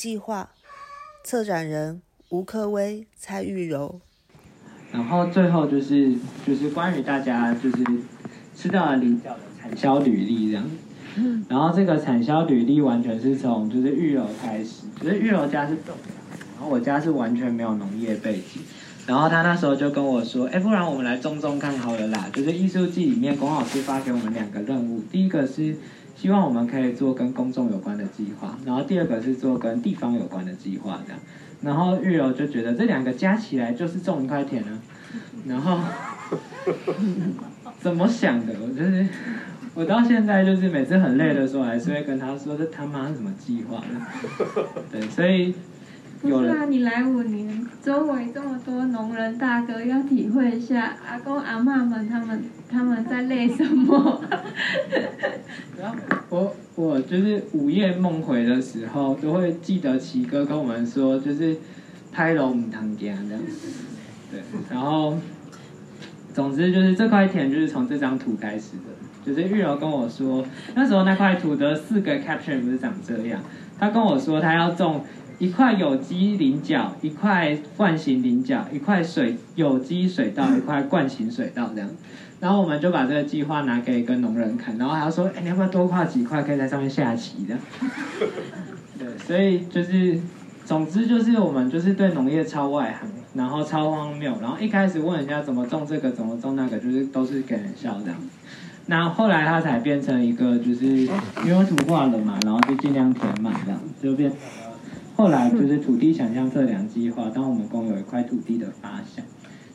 计划，策展人吴克威、蔡玉柔。然后最后就是就是关于大家就是吃到了菱角的产销履历这样。然后这个产销履历完全是从就是玉柔开始，就是玉柔家是种，然后我家是完全没有农业背景。然后他那时候就跟我说：“哎，不然我们来种种看好了啦。”就是艺术季里面，龚老师发给我们两个任务，第一个是希望我们可以做跟公众有关的计划，然后第二个是做跟地方有关的计划这样。然后玉柔就觉得这两个加起来就是种一块田啊。然后怎么想的？我就是我到现在就是每次很累的时候，还是会跟他说：“这他妈是什么计划？” 对，所以。不是啊，你来五年，周围这么多农人大哥，要体会一下阿公阿妈们他们他们在累什么。然 后我我就是午夜梦回的时候，都会记得奇哥跟我们说，就是拍龙堂家这样。对，然后总之就是这块田就是从这张图开始的，就是玉柔跟我说，那时候那块土的四个 caption 不是长这样，他跟我说他要种。一块有机菱角，一块惯型菱角，一块水有机水稻，一块惯型水稻这样。然后我们就把这个计划拿给一个农人看，然后他说：“哎，你要不要多画几块，可以在上面下棋的？” 对，所以就是，总之就是我们就是对农业超外行，然后超荒谬，然后一开始问人家怎么种这个，怎么种那个，就是都是给人笑这样。那后来他才变成一个，就是因为土化了嘛，然后就尽量填满这样，就变。后来就是土地想象测量计划，当我们共有一块土地的发想，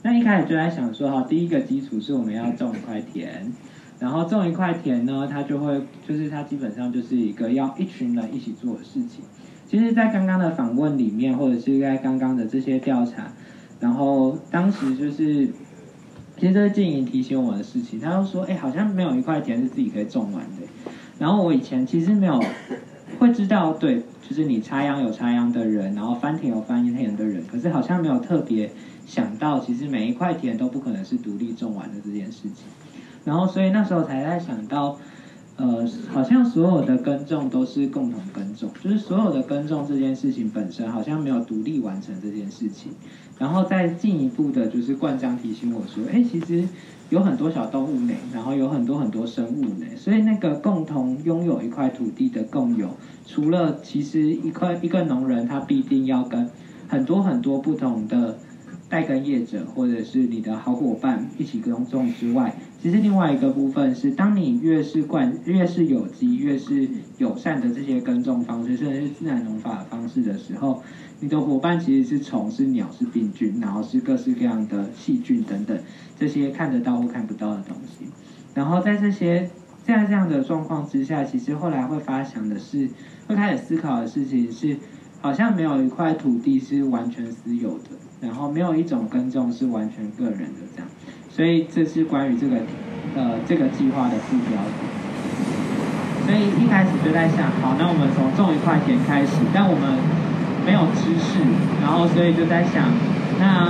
那一开始就在想说，哈，第一个基础是我们要种一块田，然后种一块田呢，它就会就是它基本上就是一个要一群人一起做的事情。其实，在刚刚的访问里面，或者是在刚刚的这些调查，然后当时就是，其实这是静莹提醒我的事情，他就说，哎，好像没有一块田是自己可以种完的。然后我以前其实没有会知道，对。就是你插秧有插秧的人，然后翻田有翻田的人，可是好像没有特别想到，其实每一块田都不可能是独立种完的这件事情。然后，所以那时候才在想到，呃，好像所有的耕种都是共同耕种，就是所有的耕种这件事情本身好像没有独立完成这件事情。然后再进一步的，就是冠章提醒我说，哎，其实。有很多小动物呢，然后有很多很多生物呢，所以那个共同拥有一块土地的共有，除了其实一块一个农人他必定要跟很多很多不同的代耕业者或者是你的好伙伴一起耕种之外，其实另外一个部分是，当你越是惯越是有机越是友善的这些耕种方式，甚至是自然农法的方式的时候。你的伙伴其实是虫、是鸟、是病菌，然后是各式各样的细菌等等，这些看得到或看不到的东西。然后在这些在这样的状况之下，其实后来会发想的是，会开始思考的事情是，好像没有一块土地是完全私有的，然后没有一种耕种是完全个人的这样。所以这是关于这个呃这个计划的副标。所以一开始就在想，好，那我们从种一块田开始，但我们。没有知识，然后所以就在想，那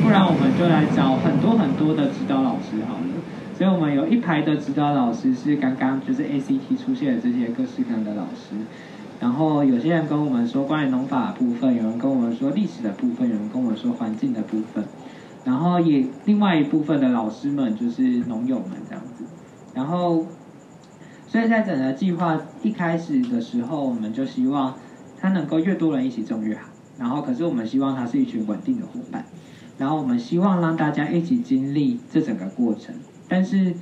不然我们就来找很多很多的指导老师好了。所以我们有一排的指导老师是刚刚就是 ACT 出现的这些各式各样的老师。然后有些人跟我们说关于农法部分，有人跟我们说历史的部分，有人跟我们说环境的部分。然后也另外一部分的老师们就是农友们这样子。然后，所以在整个计划一开始的时候，我们就希望。它能够越多人一起种越好，然后可是我们希望它是一群稳定的伙伴，然后我们希望让大家一起经历这整个过程。但是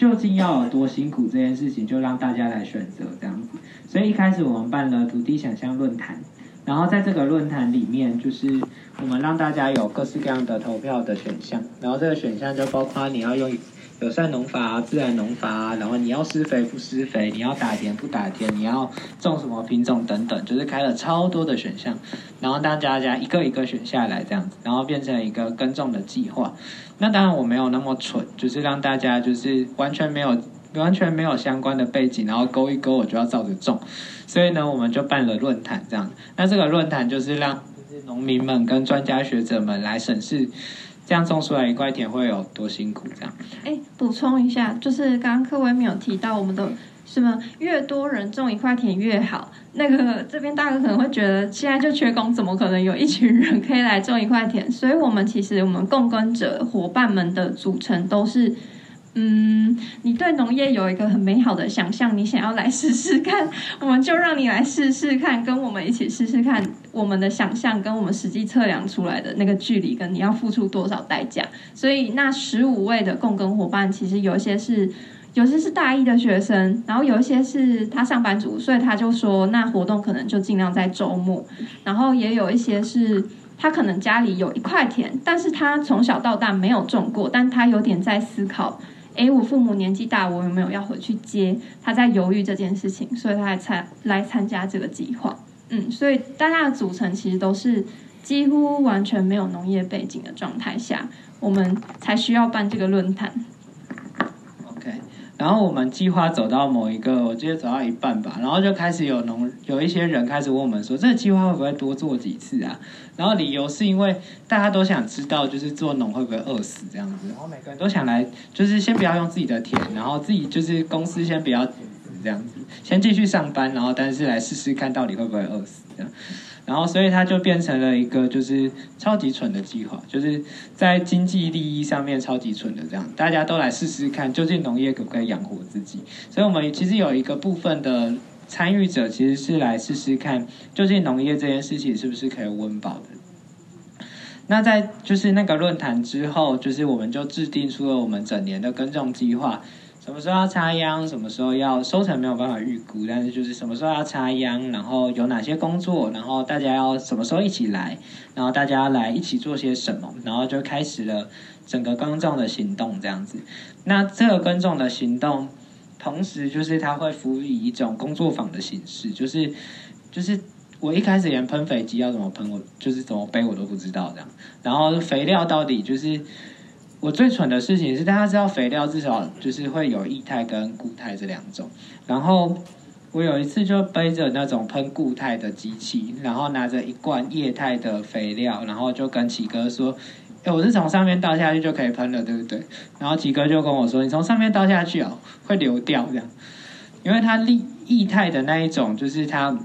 究竟要有多辛苦这件事情，就让大家来选择这样子。所以一开始我们办了土地想象论坛，然后在这个论坛里面，就是我们让大家有各式各样的投票的选项，然后这个选项就包括你要用。友善农法，自然农法，然后你要施肥不施肥，你要打田不打田，你要种什么品种等等，就是开了超多的选项，然后大家一个一个选下来这样子，然后变成一个耕种的计划。那当然我没有那么蠢，就是让大家就是完全没有完全没有相关的背景，然后勾一勾我就要照着种。所以呢，我们就办了论坛这样。那这个论坛就是让就是农民们跟专家学者们来审视。这样种出来一块田会有多辛苦？这样，哎，补充一下，就是刚刚柯文没有提到我们的什么越多人种一块田越好。那个这边大哥可能会觉得现在就缺工，怎么可能有一群人可以来种一块田？所以我们其实我们共耕者伙伴们的组成都是。嗯，你对农业有一个很美好的想象，你想要来试试看，我们就让你来试试看，跟我们一起试试看，我们的想象跟我们实际测量出来的那个距离，跟你要付出多少代价。所以那十五位的共耕伙伴，其实有一些是，有些是大一的学生，然后有一些是他上班族，所以他就说，那活动可能就尽量在周末。然后也有一些是他可能家里有一块田，但是他从小到大没有种过，但他有点在思考。哎，我父母年纪大，我有没有要回去接？他在犹豫这件事情，所以他才来参加这个计划。嗯，所以大家的组成其实都是几乎完全没有农业背景的状态下，我们才需要办这个论坛。然后我们计划走到某一个，我记得走到一半吧，然后就开始有农有一些人开始问我们说，这个计划会不会多做几次啊？然后理由是因为大家都想知道，就是做农会不会饿死这样子，然后每个人都想来，就是先不要用自己的田，然后自己就是公司先不要这样子，先继续上班，然后但是来试试看到底会不会饿死这样。然后，所以它就变成了一个就是超级蠢的计划，就是在经济利益上面超级蠢的这样，大家都来试试看，究竟农业可不可以养活自己。所以，我们其实有一个部分的参与者，其实是来试试看，究竟农业这件事情是不是可以温饱的。那在就是那个论坛之后，就是我们就制定出了我们整年的耕种计划。什么时候要插秧？什么时候要收成？没有办法预估，但是就是什么时候要插秧，然后有哪些工作，然后大家要什么时候一起来，然后大家来一起做些什么，然后就开始了整个耕种的行动这样子。那这个耕种的行动，同时就是它会辅以一种工作坊的形式，就是就是我一开始连喷肥机要怎么喷，我就是怎么背我都不知道这样，然后肥料到底就是。我最蠢的事情是，大家知道肥料至少就是会有液态跟固态这两种。然后我有一次就背着那种喷固态的机器，然后拿着一罐液态的肥料，然后就跟奇哥说：“哎，我是从上面倒下去就可以喷了，对不对？”然后奇哥就跟我说：“你从上面倒下去哦，会流掉这样，因为它粒液态的那一种就是它。”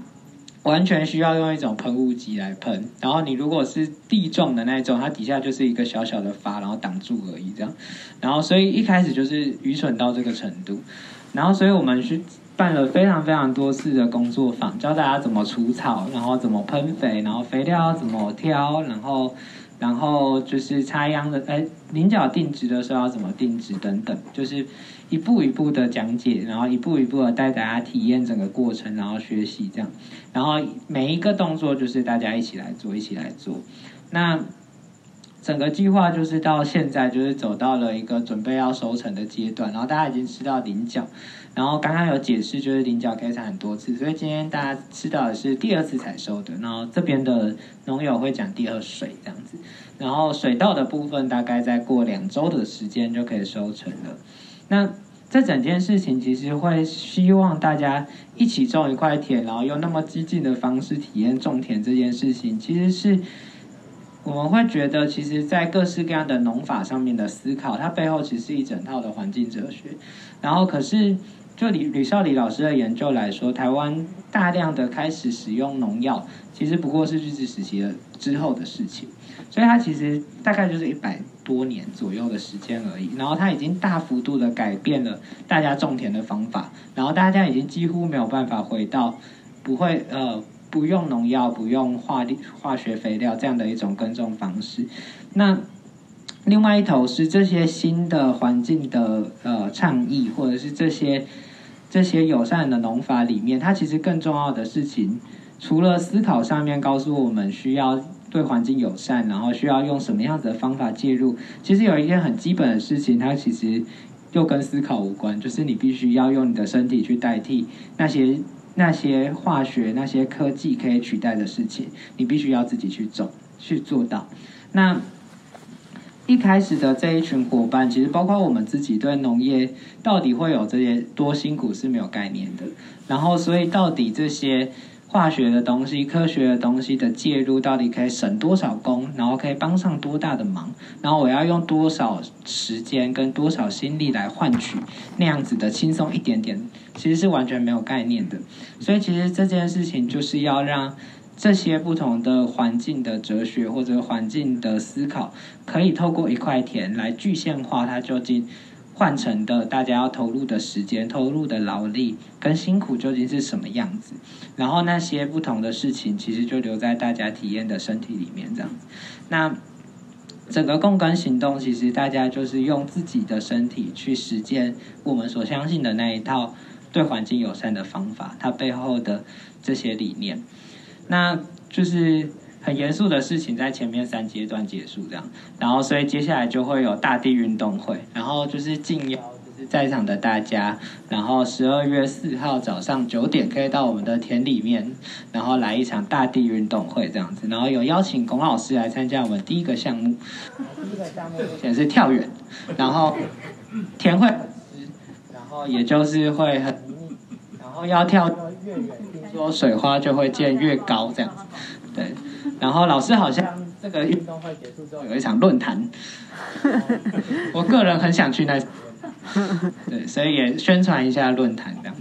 完全需要用一种喷雾机来喷，然后你如果是地状的那种，它底下就是一个小小的阀，然后挡住而已这样。然后所以一开始就是愚蠢到这个程度，然后所以我们去办了非常非常多次的工作坊，教大家怎么除草，然后怎么喷肥，然后肥料怎么挑，然后然后就是插秧的，哎，菱角定植的时候要怎么定植等等，就是。一步一步的讲解，然后一步一步的带大家体验整个过程，然后学习这样，然后每一个动作就是大家一起来做，一起来做。那整个计划就是到现在就是走到了一个准备要收成的阶段，然后大家已经吃到菱角，然后刚刚有解释就是菱角可以采很多次，所以今天大家吃到的是第二次采收的，然后这边的农友会讲第二水这样子，然后水稻的部分大概再过两周的时间就可以收成了。那这整件事情其实会希望大家一起种一块田，然后用那么激进的方式体验种田这件事情，其实是我们会觉得，其实，在各式各样的农法上面的思考，它背后其实是一整套的环境哲学。然后，可是就李吕少礼老师的研究来说，台湾大量的开始使用农药，其实不过是日治时期的之后的事情。所以它其实大概就是一百多年左右的时间而已，然后它已经大幅度的改变了大家种田的方法，然后大家已经几乎没有办法回到不会呃不用农药、不用化化学肥料这样的一种耕种方式。那另外一头是这些新的环境的呃倡议，或者是这些这些友善的农法里面，它其实更重要的事情，除了思考上面告诉我们需要。对环境友善，然后需要用什么样子的方法介入？其实有一件很基本的事情，它其实又跟思考无关，就是你必须要用你的身体去代替那些那些化学、那些科技可以取代的事情，你必须要自己去走去做到。那一开始的这一群伙伴，其实包括我们自己，对农业到底会有这些多辛苦是没有概念的。然后，所以到底这些。化学的东西、科学的东西的介入，到底可以省多少工，然后可以帮上多大的忙？然后我要用多少时间跟多少心力来换取那样子的轻松一点点其实是完全没有概念的。所以其实这件事情就是要让这些不同的环境的哲学或者环境的思考，可以透过一块田来具现化它究竟。换成的大家要投入的时间、投入的劳力跟辛苦究竟是什么样子？然后那些不同的事情，其实就留在大家体验的身体里面这样。那整个共耕行动，其实大家就是用自己的身体去实践我们所相信的那一套对环境友善的方法，它背后的这些理念，那就是。很严肃的事情在前面三阶段结束，这样，然后所以接下来就会有大地运动会，然后就是敬邀就是在场的大家，然后十二月四号早上九点可以到我们的田里面，然后来一场大地运动会这样子，然后有邀请龚老师来参加我们第一个项目，第一个项目。显是跳远，然后田会然后也就是会很，然后要跳越远，听说水花就会溅越高这样子，对。然后老师好像这个运动会结束之后有一场论坛，我个人很想去那，对，所以也宣传一下论坛这样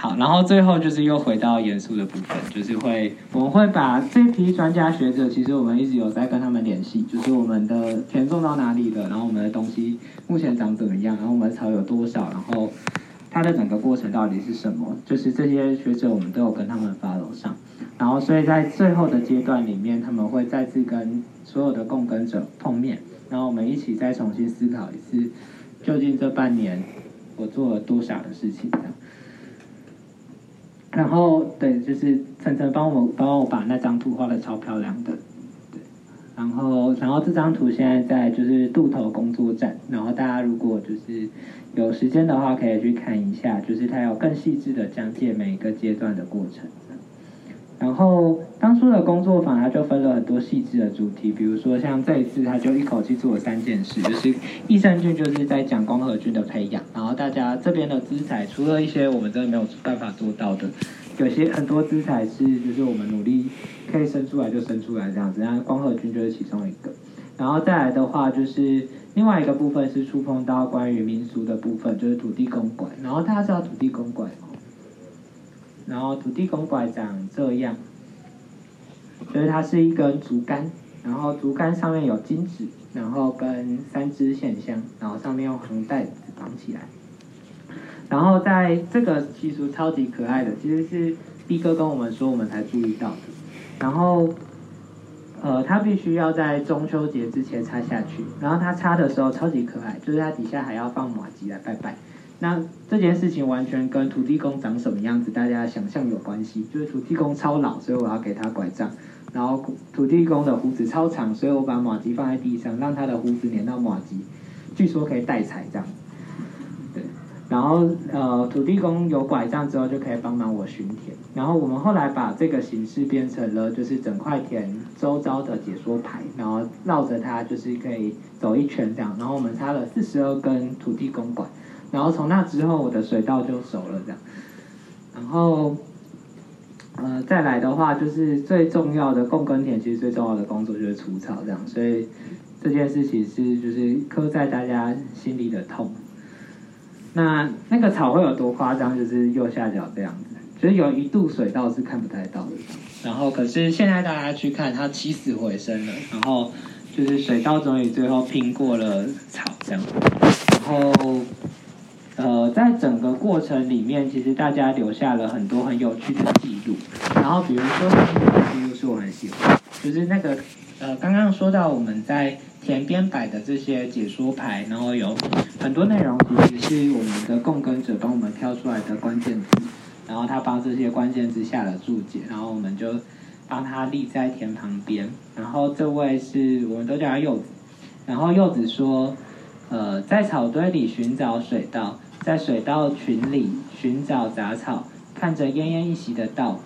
好，然后最后就是又回到严肃的部分，就是会我们会把这批专家学者，其实我们一直有在跟他们联系，就是我们的田种到哪里了，然后我们的东西目前长怎么样，然后我们的草有多少，然后它的整个过程到底是什么，就是这些学者我们都有跟他们发楼上。然后，所以在最后的阶段里面，他们会再次跟所有的共耕者碰面，然后我们一起再重新思考一次，究竟这半年我做了多少的事情。然后，对，就是晨晨帮我帮我把那张图画的超漂亮的，对。然后，然后这张图现在在就是渡头工作站，然后大家如果就是有时间的话，可以去看一下，就是它有更细致的讲解每一个阶段的过程。然后当初的工作坊，它就分了很多细致的主题，比如说像这一次，他就一口气做了三件事，就是益生菌就是在讲光合菌的培养，然后大家这边的资材，除了一些我们真的没有办法做到的，有些很多资材是就是我们努力可以生出来就生出来这样子，那光合菌就是其中一个。然后再来的话，就是另外一个部分是触碰到关于民俗的部分，就是土地公馆。然后大家知道土地公馆吗？然后土地公拐长这样，就是它是一根竹竿，然后竹竿上面有金纸，然后跟三支线香，然后上面用红带子绑起来。然后在这个习俗超级可爱的，其实是 B 哥跟我们说，我们才注意到的。然后，呃，它必须要在中秋节之前插下去，然后它插的时候超级可爱，就是它底下还要放马吉来拜拜。那这件事情完全跟土地公长什么样子，大家想象有关系。就是土地公超老，所以我要给他拐杖。然后土地公的胡子超长，所以我把马吉放在地上，让他的胡子粘到马吉，据说可以带财这样。对。然后呃，土地公有拐杖之后就可以帮忙我巡田。然后我们后来把这个形式变成了，就是整块田周遭的解说牌，然后绕着它就是可以走一圈这样。然后我们插了四十二根土地公管。然后从那之后，我的水稻就熟了这样。然后，呃，再来的话，就是最重要的共耕田，其实最重要的工作就是除草这样。所以这件事情是就是刻在大家心里的痛。那那个草会有多夸张？就是右下角这样子，所以有一度水稻是看不太到的。然后可是现在大家去看，它起死回生了。然后就是水稻终于最后拼过了草这样。然后。呃，在整个过程里面，其实大家留下了很多很有趣的记录。然后，比如说记录是我很喜欢，就是那个呃，刚刚说到我们在田边摆的这些解说牌，然后有很多内容其实是我们的共耕者帮我们挑出来的关键词，然后他帮这些关键字下了注解，然后我们就帮他立在田旁边。然后这位是我们都叫他柚子，然后柚子说，呃，在草堆里寻找水稻。在水稻群里寻找杂草，看着奄奄一息的稻，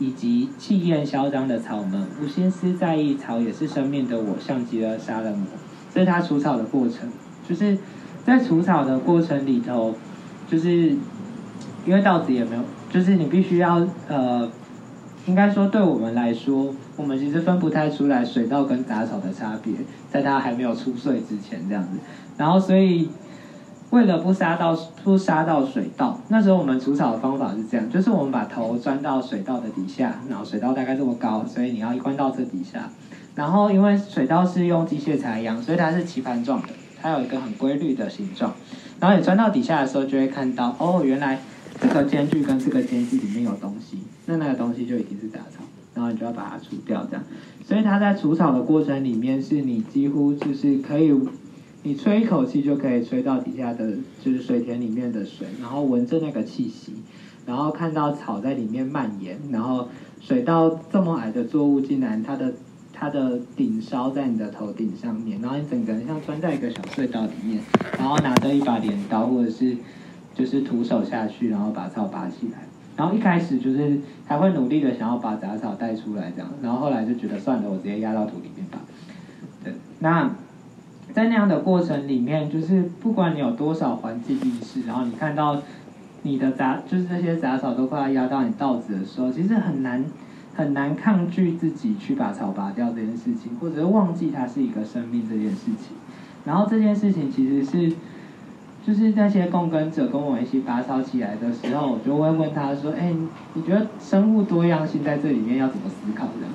以及气焰嚣张的草们，无心思在意草也是生命的我，像极了杀人魔。这是他除草的过程，就是在除草的过程里头，就是因为稻子也没有，就是你必须要呃，应该说对我们来说，我们其实分不太出来水稻跟杂草的差别，在它还没有出穗之前这样子，然后所以。为了不杀到不杀到水稻，那时候我们除草的方法是这样，就是我们把头钻到水稻的底下，然后水稻大概这么高，所以你要关到这底下。然后因为水稻是用机械材养，所以它是棋盘状的，它有一个很规律的形状。然后你钻到底下的时候，就会看到哦，原来这个间距跟这个间距里面有东西，那那个东西就已经是杂草，然后你就要把它除掉，这样。所以它在除草的过程里面，是你几乎就是可以，你吹一口气就可以吹到底下的就是水田里面的水，然后闻着那个气息，然后看到草在里面蔓延，然后水稻这么矮的作物，竟然它的它的顶梢在你的头顶上面，然后你整个人像钻在一个小隧道里面，然后拿着一把镰刀或者是就是徒手下去，然后把草拔起来。然后一开始就是还会努力的想要把杂草带出来这样，然后后来就觉得算了，我直接压到土里面吧。对，那在那样的过程里面，就是不管你有多少环境意识，然后你看到你的杂就是这些杂草都快要压到你稻子的时候，其实很难很难抗拒自己去把草拔掉这件事情，或者是忘记它是一个生命这件事情。然后这件事情其实是。就是那些共耕者跟我一起拔草起来的时候，我就会问他说：“哎，你觉得生物多样性在这里面要怎么思考的？”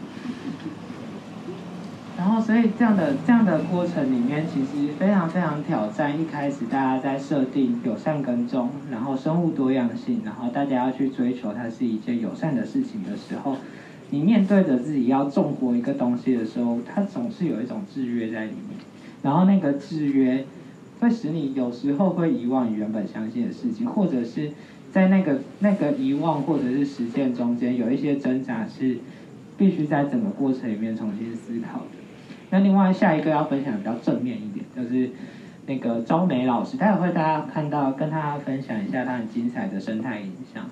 然后，所以这样的这样的过程里面，其实非常非常挑战。一开始大家在设定友善耕种，然后生物多样性，然后大家要去追求它是一件友善的事情的时候，你面对着自己要种活一个东西的时候，它总是有一种制约在里面。然后那个制约。会使你有时候会遗忘你原本相信的事情，或者是在那个那个遗忘或者是实践中间有一些挣扎，是必须在整个过程里面重新思考的。那另外下一个要分享比较正面一点，就是那个周梅老师，待会会大家看到跟他分享一下他很精彩的生态影像。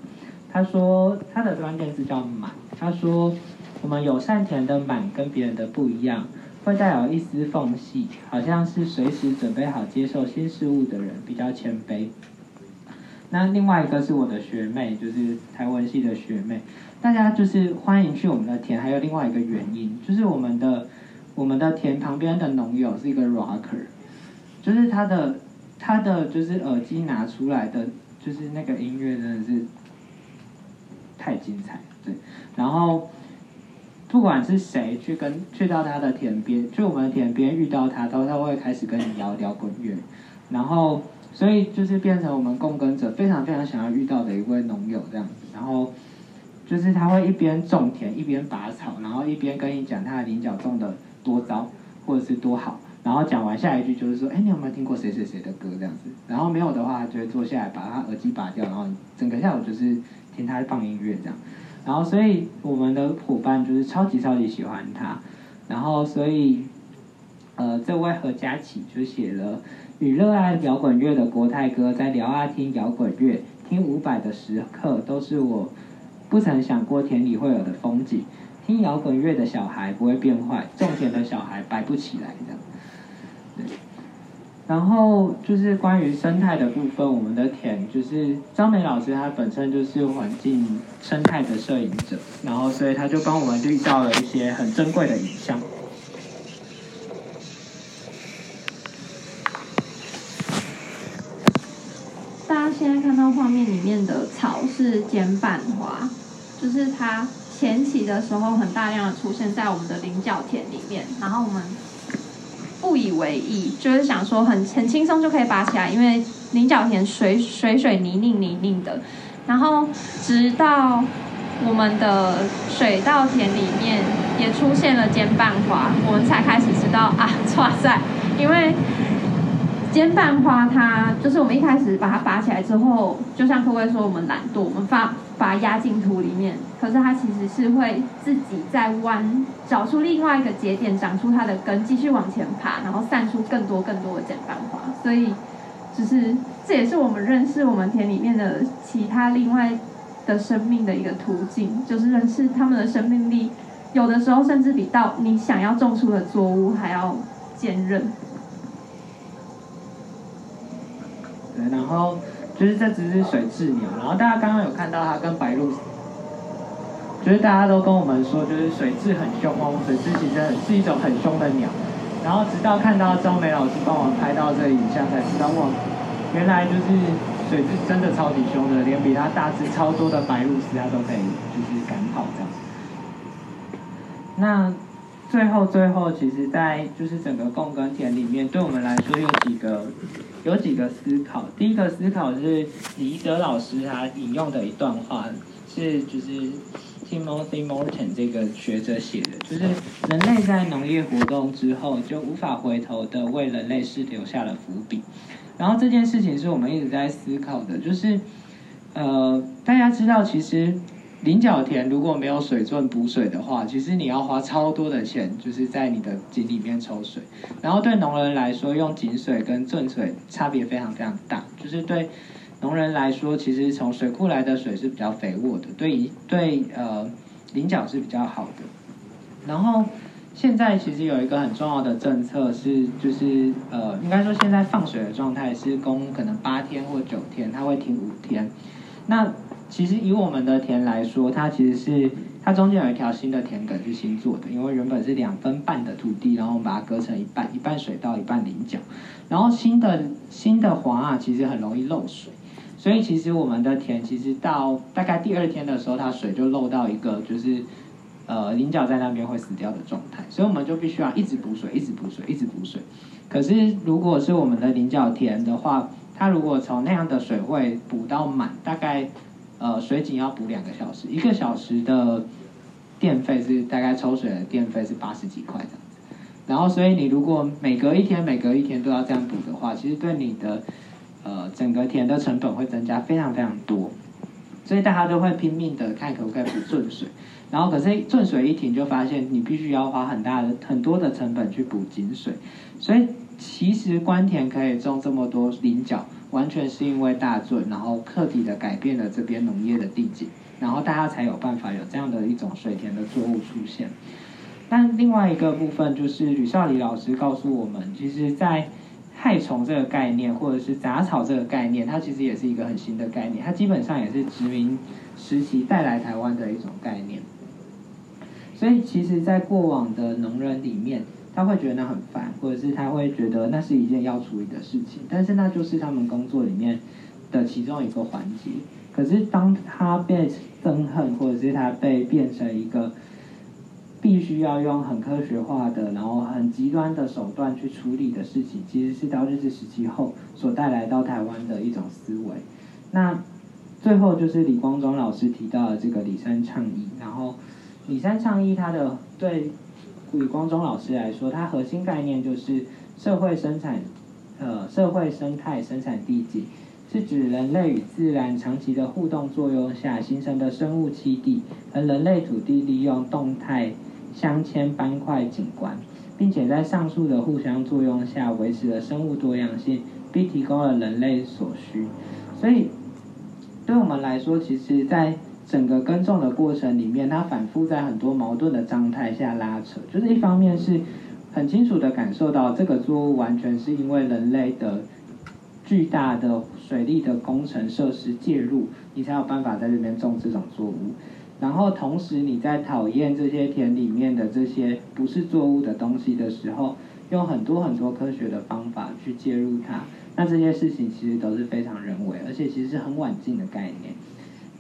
他说他的关键字叫满，他说我们友善田的满跟别人的不一样。会带有一丝缝隙，好像是随时准备好接受新事物的人，比较谦卑。那另外一个是我的学妹，就是台湾系的学妹，大家就是欢迎去我们的田。还有另外一个原因，就是我们的我们的田旁边的农友是一个 rocker，就是他的他的就是耳机拿出来的，就是那个音乐真的是太精彩，对，然后。不管是谁去跟去到他的田边，去我们的田边遇到他，都他会开始跟你聊聊滚乐，然后所以就是变成我们共耕者非常非常想要遇到的一位农友这样子，然后就是他会一边种田一边拔草，然后一边跟你讲他的菱角种的多糟或者是多好，然后讲完下一句就是说，哎，你有没有听过谁谁谁的歌这样子？然后没有的话，就会坐下来把他耳机拔掉，然后整个下午就是听他放音乐这样。然后，所以我们的伙伴就是超级超级喜欢他。然后，所以，呃，这位何佳琪就写了：与热爱摇滚乐的国泰哥在聊啊听摇滚乐、听伍佰的时刻，都是我不曾想过田里会有的风景。听摇滚乐的小孩不会变坏，种田的小孩摆不起来的。对。然后就是关于生态的部分，我们的田就是张美老师，他本身就是环境生态的摄影者，然后所以他就帮我们遇到了一些很珍贵的影像。大家现在看到画面里面的草是剪板花，就是它前期的时候很大量的出现在我们的菱角田里面，然后我们。不以为意，就是想说很很轻松就可以拔起来，因为菱角田水水水泥泞泥泞的。然后直到我们的水稻田里面也出现了尖瓣花，我们才开始知道啊，哇塞！因为尖瓣花它就是我们一开始把它拔起来之后，就像各位说我们懒惰，我们发。把它压进土里面，可是它其实是会自己在弯，找出另外一个节点，长出它的根，继续往前爬，然后散出更多更多的剪瓣花。所以，就是这也是我们认识我们田里面的其他另外的生命的一个途径，就是认识他们的生命力，有的时候甚至比到你想要种出的作物还要坚韧。然后。就是这只是水雉鸟，然后大家刚刚有看到它跟白鹭，就是大家都跟我们说，就是水雉很凶哦，水雉其实是一种很凶的鸟。然后直到看到张梅老师帮我拍到这影像，才知道哇，原来就是水是真的超级凶的，连比它大只超多的白鹭鸶它都可以就是赶跑这样。那最后最后，其实，在就是整个共耕田里面，对我们来说有几个有几个思考。第一个思考是李德老师他引用的一段话，是就是 Timothy Morton 这个学者写的，就是人类在农业活动之后，就无法回头的为人类是留下了伏笔。然后这件事情是我们一直在思考的，就是呃，大家知道其实。菱角田如果没有水圳补水的话，其实你要花超多的钱，就是在你的井里面抽水。然后对农人来说，用井水跟圳水差别非常非常大。就是对农人来说，其实从水库来的水是比较肥沃的，对对呃菱角是比较好的。然后现在其实有一个很重要的政策是，就是呃应该说现在放水的状态是供可能八天或九天，它会停五天。那其实以我们的田来说，它其实是它中间有一条新的田埂是新做的，因为原本是两分半的土地，然后我们把它割成一半，一半水稻，一半菱角。然后新的新的黄啊，其实很容易漏水，所以其实我们的田其实到大概第二天的时候，它水就漏到一个就是呃菱角在那边会死掉的状态，所以我们就必须要一直补水，一直补水，一直补水。可是如果是我们的菱角田的话，它如果从那样的水位补到满，大概。呃，水井要补两个小时，一个小时的电费是大概抽水的电费是八十几块这样子。然后，所以你如果每隔一天、每隔一天都要这样补的话，其实对你的呃整个田的成本会增加非常非常多。所以大家都会拼命的看可不可以补顺水。然后，可是顺水一停，就发现你必须要花很大的很多的成本去补井水。所以，其实关田可以种这么多菱角。完全是因为大圳，然后彻底的改变了这边农业的地景，然后大家才有办法有这样的一种水田的作物出现。但另外一个部分就是吕少礼老师告诉我们，其实，在害虫这个概念，或者是杂草这个概念，它其实也是一个很新的概念，它基本上也是殖民时期带来台湾的一种概念。所以，其实，在过往的农人里面。他会觉得那很烦，或者是他会觉得那是一件要处理的事情，但是那就是他们工作里面的其中一个环节。可是当他被憎恨，或者是他被变成一个必须要用很科学化的，然后很极端的手段去处理的事情，其实是到日治时期后所带来到台湾的一种思维。那最后就是李光中老师提到的这个李山倡议，然后李山倡议他的对。李光中老师来说，它核心概念就是社会生产，呃，社会生态生产地景，是指人类与自然长期的互动作用下形成的生物栖地，而人类土地利用动态镶嵌斑块景观，并且在上述的互相作用下维持了生物多样性，并提供了人类所需。所以，对我们来说，其实，在整个耕种的过程里面，它反复在很多矛盾的状态下拉扯。就是一方面是很清楚的感受到这个作物完全是因为人类的巨大的水利的工程设施介入，你才有办法在这边种这种作物。然后同时你在讨厌这些田里面的这些不是作物的东西的时候，用很多很多科学的方法去介入它。那这些事情其实都是非常人为，而且其实是很晚近的概念。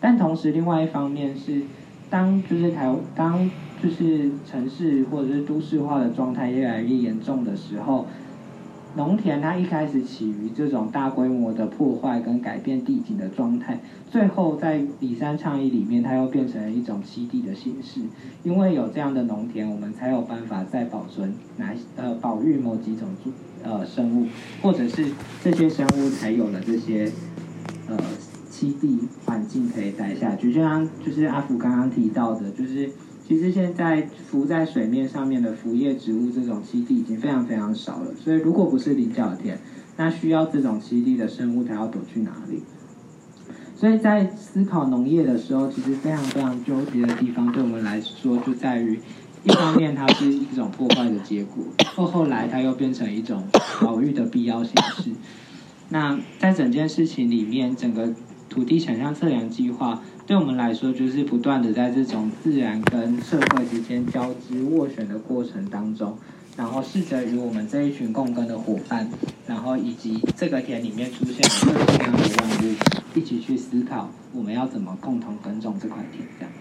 但同时，另外一方面是，当就是台当就是城市或者是都市化的状态越来越严重的时候，农田它一开始起于这种大规模的破坏跟改变地景的状态，最后在里山倡议里面，它又变成了一种栖地的形式。因为有这样的农田，我们才有办法再保存哪呃保育某几种呃生物，或者是这些生物才有了这些呃。栖地环境可以待下去，就像就是阿福刚刚提到的，就是其实现在浮在水面上面的浮叶植物这种栖地已经非常非常少了。所以如果不是菱角田，那需要这种栖地的生物，它要躲去哪里？所以在思考农业的时候，其实非常非常纠结的地方，对我们来说就在于，一方面它是一种破坏的结果，后后来它又变成一种保育的必要形式。那在整件事情里面，整个。土地想象测量计划对我们来说，就是不断的在这种自然跟社会之间交织斡旋的过程当中，然后试着与我们这一群共耕的伙伴，然后以及这个田里面出现的各式各样的万物，一起去思考我们要怎么共同耕种这块田，这样。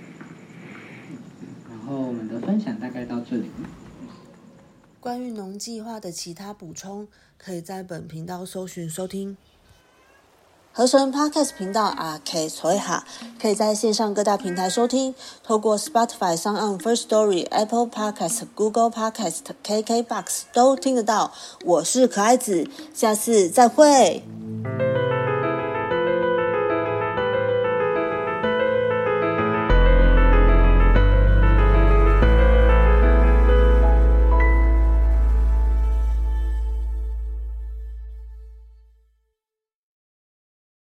然后我们的分享大概到这里。关于农计划的其他补充，可以在本频道搜寻收听。合成 Podcast 频道啊，K 崔哈，可以在线上各大平台收听，透过 Spotify、s o n on First Story、Apple Podcast、Google Podcast、KKBox 都听得到。我是可爱子，下次再会。